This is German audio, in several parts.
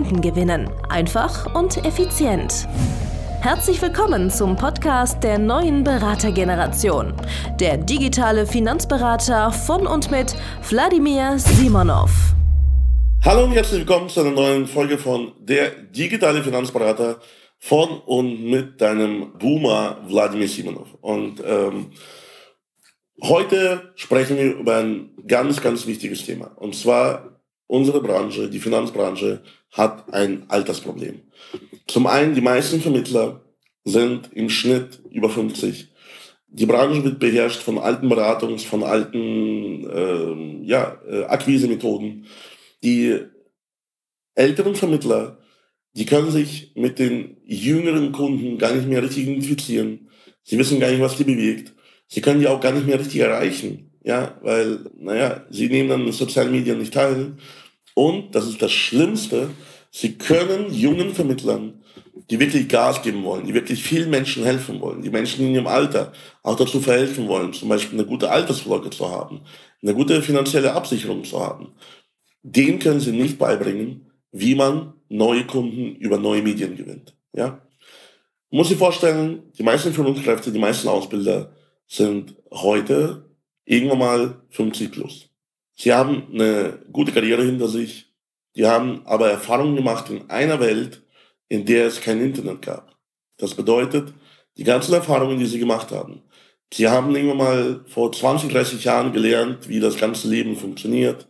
Kunden gewinnen. Einfach und effizient. Herzlich willkommen zum Podcast der neuen Beratergeneration. Der digitale Finanzberater von und mit Wladimir Simonov. Hallo und herzlich willkommen zu einer neuen Folge von Der digitale Finanzberater von und mit deinem Boomer Wladimir Simonov. Und ähm, heute sprechen wir über ein ganz, ganz wichtiges Thema. Und zwar unsere Branche, die Finanzbranche, hat ein Altersproblem. Zum einen, die meisten Vermittler sind im Schnitt über 50. Die Branche wird beherrscht von alten Beratungs-, von alten äh, ja, äh, Akquisemethoden. Die älteren Vermittler, die können sich mit den jüngeren Kunden gar nicht mehr richtig identifizieren. Sie wissen gar nicht, was die bewegt. Sie können die auch gar nicht mehr richtig erreichen. Ja, weil, naja, sie nehmen dann in sozialen Medien nicht teil. Und, das ist das Schlimmste, sie können jungen Vermittlern, die wirklich Gas geben wollen, die wirklich vielen Menschen helfen wollen, die Menschen in ihrem Alter auch dazu verhelfen wollen, zum Beispiel eine gute Altersvorsorge zu haben, eine gute finanzielle Absicherung zu haben, denen können sie nicht beibringen, wie man neue Kunden über neue Medien gewinnt. Ja? Man muss sich vorstellen, die meisten Führungskräfte, die meisten Ausbilder sind heute irgendwann mal 50 plus. Sie haben eine gute Karriere hinter sich, die haben aber Erfahrungen gemacht in einer Welt, in der es kein Internet gab. Das bedeutet, die ganzen Erfahrungen, die sie gemacht haben, sie haben irgendwann mal vor 20, 30 Jahren gelernt, wie das ganze Leben funktioniert,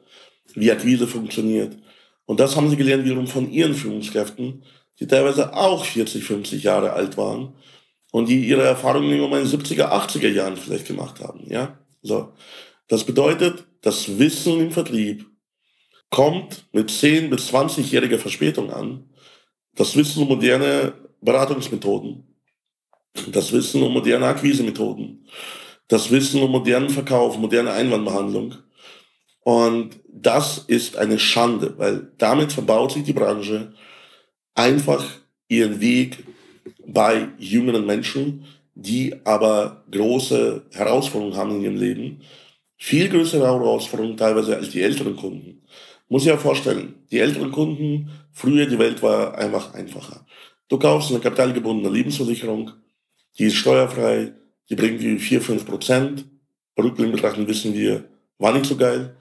wie Akquise funktioniert. Und das haben sie gelernt wiederum von ihren Führungskräften, die teilweise auch 40, 50 Jahre alt waren und die ihre Erfahrungen irgendwann mal in den 70er, 80er Jahren vielleicht gemacht haben. Ja, so. Das bedeutet, das Wissen im Vertrieb kommt mit 10 bis 20-jähriger Verspätung an. Das Wissen um moderne Beratungsmethoden, das Wissen um moderne Akquisemethoden, das Wissen um modernen Verkauf, moderne Einwandbehandlung. Und das ist eine Schande, weil damit verbaut sich die Branche einfach ihren Weg bei jüngeren Menschen, die aber große Herausforderungen haben in ihrem Leben viel größere Herausforderung teilweise als die älteren Kunden. Muss ich ja vorstellen, die älteren Kunden, früher die Welt war einfach einfacher. Du kaufst eine kapitalgebundene Lebensversicherung, die ist steuerfrei, die bringt dir 4, 5 Prozent. Rückblickend betrachten wissen wir, war nicht so geil.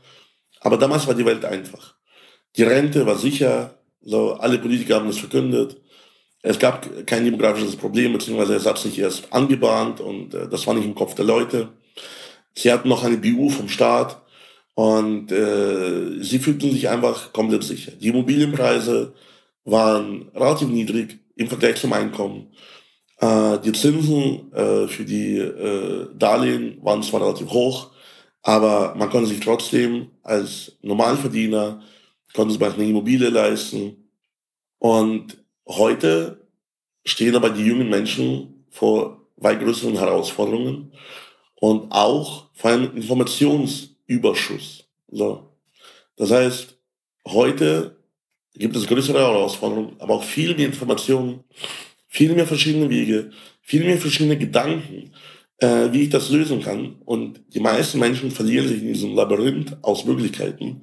Aber damals war die Welt einfach. Die Rente war sicher, so, alle Politiker haben das verkündet. Es gab kein demografisches Problem, beziehungsweise es hat sich erst angebahnt und äh, das war nicht im Kopf der Leute. Sie hatten noch eine BU vom Staat und äh, sie fühlten sich einfach komplett sicher. Die Immobilienpreise waren relativ niedrig im Vergleich zum Einkommen. Äh, die Zinsen äh, für die äh, Darlehen waren zwar relativ hoch, aber man konnte sich trotzdem als Normalverdiener, konnte sich eine Immobilie leisten. Und heute stehen aber die jungen Menschen vor weit größeren Herausforderungen und auch vor allem Informationsüberschuss. So. Das heißt, heute gibt es größere Herausforderungen, aber auch viel mehr Informationen, viel mehr verschiedene Wege, viel mehr verschiedene Gedanken, äh, wie ich das lösen kann. Und die meisten Menschen verlieren sich in diesem Labyrinth aus Möglichkeiten.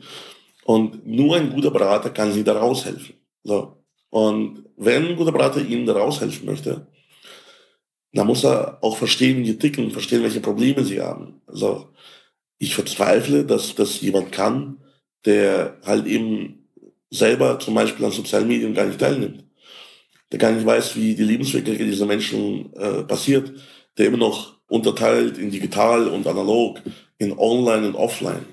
Und nur ein guter Berater kann sie da raushelfen. So. Und wenn ein guter Berater ihnen da raushelfen möchte, da muss er auch verstehen, wie die ticken, verstehen, welche Probleme sie haben. Also ich verzweifle, dass das jemand kann, der halt eben selber zum Beispiel an sozialen Medien gar nicht teilnimmt. Der gar nicht weiß, wie die Lebenswirklichkeit dieser Menschen äh, passiert, der immer noch unterteilt in digital und analog, in online und offline.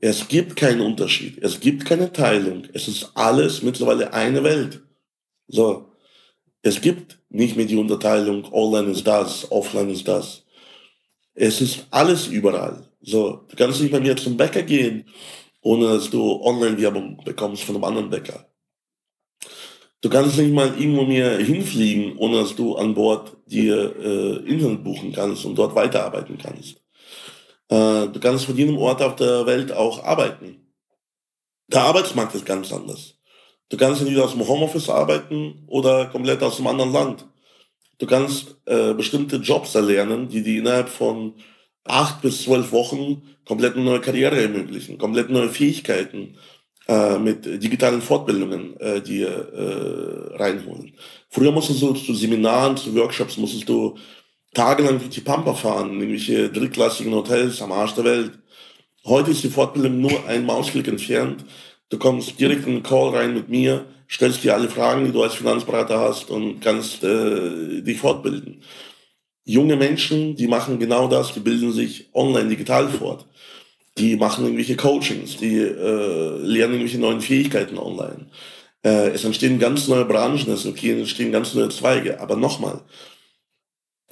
Es gibt keinen Unterschied, es gibt keine Teilung, es ist alles mittlerweile eine Welt. So, es gibt nicht mehr die Unterteilung, online ist das, offline ist das. Es ist alles überall. So, du kannst nicht bei mir zum Bäcker gehen, ohne dass du Online-Werbung bekommst von einem anderen Bäcker. Du kannst nicht mal irgendwo mehr hinfliegen, ohne dass du an Bord dir äh, Internet buchen kannst und dort weiterarbeiten kannst. Äh, du kannst von jedem Ort auf der Welt auch arbeiten. Der Arbeitsmarkt ist ganz anders. Du kannst entweder aus dem Homeoffice arbeiten oder komplett aus einem anderen Land. Du kannst äh, bestimmte Jobs erlernen, die dir innerhalb von acht bis zwölf Wochen komplett neue Karriere ermöglichen, komplett neue Fähigkeiten äh, mit digitalen Fortbildungen äh, dir äh, reinholen. Früher musstest du zu Seminaren, zu Workshops, musstest du tagelang durch die Pampa fahren, nämlich drittklassigen Hotels am Arsch der Welt. Heute ist die Fortbildung nur ein Mausklick entfernt. Du kommst direkt in den Call rein mit mir, stellst dir alle Fragen, die du als Finanzberater hast und kannst äh, dich fortbilden. Junge Menschen, die machen genau das, die bilden sich online digital fort. Die machen irgendwelche Coachings, die äh, lernen irgendwelche neuen Fähigkeiten online. Äh, es entstehen ganz neue Branchen, es entstehen ganz neue Zweige. Aber nochmal,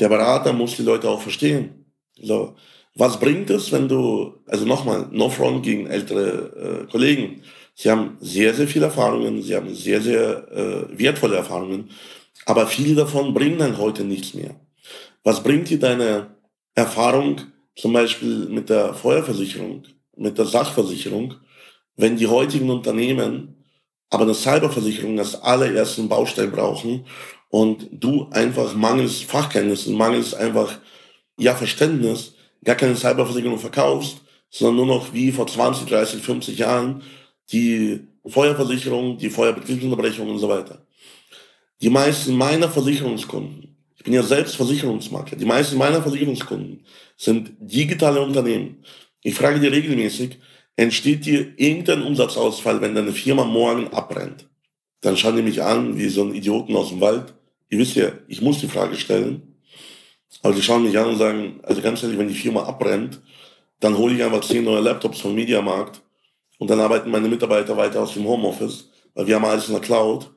der Berater muss die Leute auch verstehen. So, was bringt es, wenn du, also nochmal, no front gegen ältere äh, Kollegen, Sie haben sehr, sehr viele Erfahrungen, sie haben sehr, sehr äh, wertvolle Erfahrungen, aber viele davon bringen dann heute nichts mehr. Was bringt dir deine Erfahrung zum Beispiel mit der Feuerversicherung, mit der Sachversicherung, wenn die heutigen Unternehmen aber eine Cyberversicherung als allerersten Baustein brauchen und du einfach mangels Fachkenntnissen, mangels einfach ja Verständnis gar keine Cyberversicherung verkaufst, sondern nur noch wie vor 20, 30, 50 Jahren die Feuerversicherung, die Feuerbetriebsunterbrechung und so weiter. Die meisten meiner Versicherungskunden, ich bin ja selbst Versicherungsmakler, die meisten meiner Versicherungskunden sind digitale Unternehmen. Ich frage dir regelmäßig, entsteht dir irgendein Umsatzausfall, wenn deine Firma morgen abbrennt? Dann schauen die mich an wie so ein Idioten aus dem Wald. Ihr wisst ja, ich muss die Frage stellen. Aber die schauen mich an und sagen, also ganz ehrlich, wenn die Firma abbrennt, dann hole ich einfach zehn neue Laptops vom Mediamarkt und dann arbeiten meine Mitarbeiter weiter aus dem Homeoffice, weil wir haben alles in der Cloud.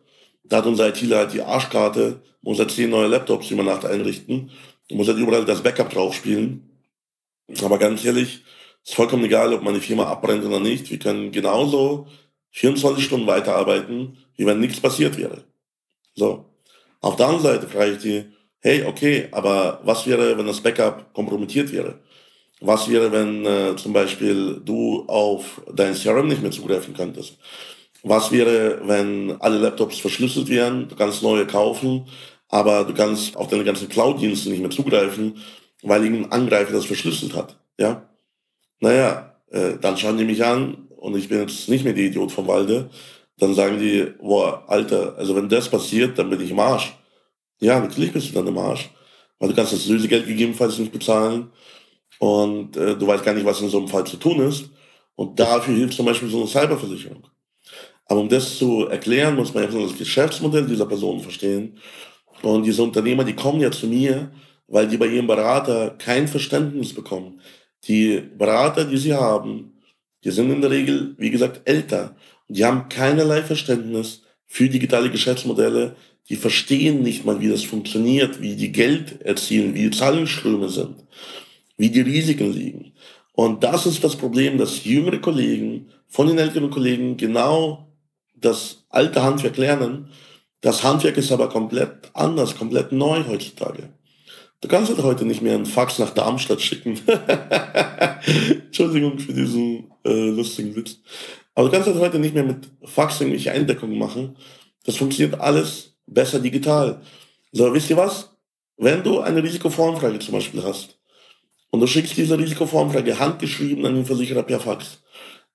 Da hat unser ITler halt die Arschkarte, muss halt zehn neue Laptops über Nacht einrichten, muss halt überall das Backup drauf spielen. Aber ganz ehrlich, ist vollkommen egal, ob meine Firma abbrennt oder nicht. Wir können genauso 24 Stunden weiterarbeiten, wie wenn nichts passiert wäre. So. Auf der anderen Seite frage ich die, hey, okay, aber was wäre, wenn das Backup kompromittiert wäre? Was wäre, wenn äh, zum Beispiel du auf dein CRM nicht mehr zugreifen könntest? Was wäre, wenn alle Laptops verschlüsselt wären? Du kannst neue kaufen, aber du kannst auf deine ganzen Cloud-Dienste nicht mehr zugreifen, weil irgendein Angreifer das verschlüsselt hat. Ja? Naja, äh, dann schauen die mich an und ich bin jetzt nicht mehr der Idiot vom Walde. Dann sagen die, boah, Alter, also wenn das passiert, dann bin ich im Arsch. Ja, natürlich bist du dann im Arsch. Weil du kannst das Lösegeld gegebenenfalls nicht bezahlen und äh, du weißt gar nicht, was in so einem Fall zu tun ist. Und dafür hilft zum Beispiel so eine Cyberversicherung. Aber um das zu erklären, muss man erstmal das Geschäftsmodell dieser Person verstehen. Und diese Unternehmer, die kommen ja zu mir, weil die bei ihrem Berater kein Verständnis bekommen. Die Berater, die sie haben, die sind in der Regel, wie gesagt, älter. Und die haben keinerlei Verständnis für digitale Geschäftsmodelle. Die verstehen nicht mal, wie das funktioniert, wie die Geld erzielen, wie die Zahlungsströme sind wie die Risiken liegen. Und das ist das Problem, dass jüngere Kollegen von den älteren Kollegen genau das alte Handwerk lernen. Das Handwerk ist aber komplett anders, komplett neu heutzutage. Du kannst halt heute nicht mehr einen Fax nach Darmstadt schicken. Entschuldigung für diesen äh, lustigen Witz. Aber du kannst halt heute nicht mehr mit Fax irgendwelche Eindeckungen machen. Das funktioniert alles besser digital. So, wisst ihr was? Wenn du eine Risikovoranfrage zum Beispiel hast, und du schickst diese Risikovoranfrage handgeschrieben an den Versicherer per Fax,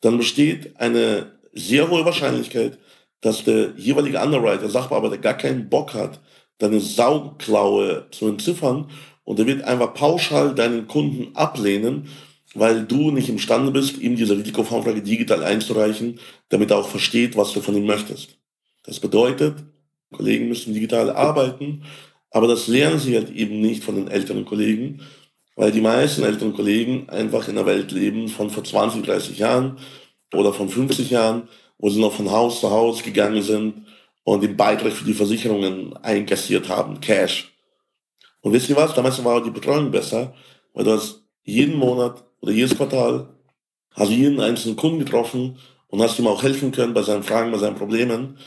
dann besteht eine sehr hohe Wahrscheinlichkeit, dass der jeweilige Underwriter, Sachbearbeiter gar keinen Bock hat, deine Sauklaue zu entziffern. Und er wird einfach pauschal deinen Kunden ablehnen, weil du nicht imstande bist, ihm diese Risikovoranfrage digital einzureichen, damit er auch versteht, was du von ihm möchtest. Das bedeutet, Kollegen müssen digital arbeiten, aber das lernen sie halt eben nicht von den älteren Kollegen, weil die meisten älteren Kollegen einfach in der Welt leben von vor 20, 30 Jahren oder von 50 Jahren, wo sie noch von Haus zu Haus gegangen sind und den Beitrag für die Versicherungen einkassiert haben, Cash. Und wisst ihr was? Damals war die Betreuung besser, weil du hast jeden Monat oder jedes Quartal hast jeden einzelnen Kunden getroffen und hast ihm auch helfen können bei seinen Fragen, bei seinen Problemen.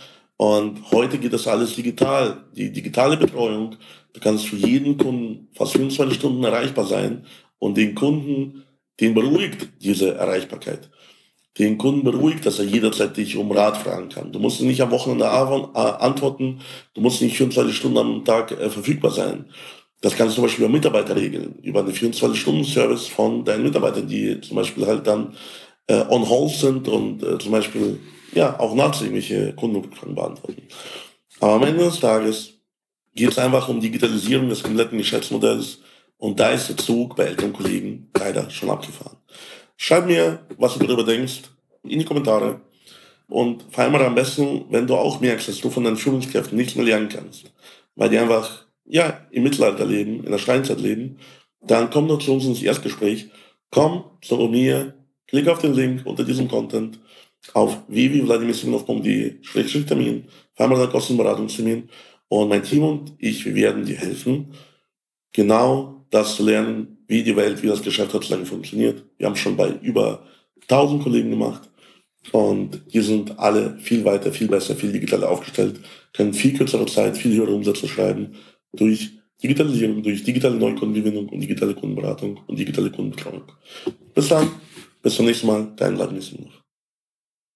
Und heute geht das alles digital. Die digitale Betreuung, du kannst für jeden Kunden fast 24 Stunden erreichbar sein und den Kunden, den beruhigt diese Erreichbarkeit. Den Kunden beruhigt, dass er jederzeit dich um Rat fragen kann. Du musst nicht am Wochenende antworten, du musst nicht 24 Stunden am Tag äh, verfügbar sein. Das kannst du zum Beispiel über Mitarbeiter regeln, über einen 24-Stunden-Service von deinen Mitarbeitern, die zum Beispiel halt dann äh, on hold sind und äh, zum Beispiel ja auch nachts irgendwelche Kundenrückfragen beantworten. Aber am Ende des Tages geht es einfach um Digitalisierung des kompletten Geschäftsmodells und da ist der Zug bei älteren Kollegen leider schon abgefahren. Schreib mir, was du darüber denkst, in die Kommentare und vereinbare am besten, wenn du auch merkst, dass du von deinen Führungskräften nichts mehr lernen kannst, weil die einfach ja, im Mittelalter leben, in der Steinzeit leben, dann komm doch zu uns ins Erstgespräch. Komm zu mir, klick auf den Link unter diesem Content auf www.vladimirsimonov.de-termin, vereinbare einen Kostenberatungstermin und mein Team und ich, wir werden dir helfen, genau das zu lernen, wie die Welt, wie das Geschäft heutzutage funktioniert. Wir haben schon bei über 1000 Kollegen gemacht und die sind alle viel weiter, viel besser, viel digitaler aufgestellt, können viel kürzere Zeit, viel höhere Umsätze schreiben durch Digitalisierung, durch digitale Neukundengewinnung und digitale Kundenberatung und digitale Kundenbetreuung. Bis dann, bis zum nächsten Mal, dein Vladimir Simonov.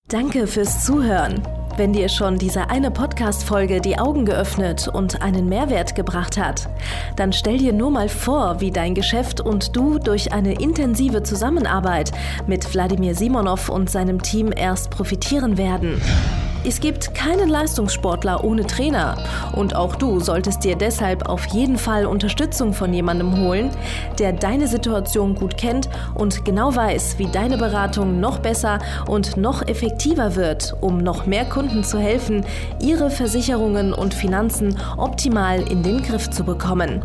Danke fürs Zuhören. Wenn dir schon diese eine Podcast-Folge die Augen geöffnet und einen Mehrwert gebracht hat, dann stell dir nur mal vor, wie dein Geschäft und du durch eine intensive Zusammenarbeit mit Wladimir Simonov und seinem Team erst profitieren werden. Es gibt keinen Leistungssportler ohne Trainer und auch du solltest dir deshalb auf jeden Fall Unterstützung von jemandem holen, der deine Situation gut kennt und genau weiß, wie deine Beratung noch besser und noch effektiver wird, um noch mehr Kunden zu helfen, ihre Versicherungen und Finanzen optimal in den Griff zu bekommen.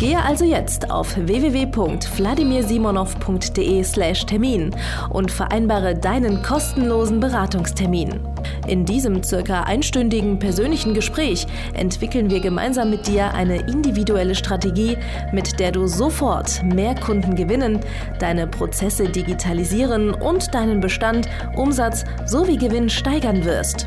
Gehe also jetzt auf www.vladimirsimonov.de/termin und vereinbare deinen kostenlosen Beratungstermin. In diesem circa einstündigen persönlichen Gespräch entwickeln wir gemeinsam mit dir eine individuelle Strategie, mit der du sofort mehr Kunden gewinnen, deine Prozesse digitalisieren und deinen Bestand, Umsatz sowie Gewinn steigern wirst.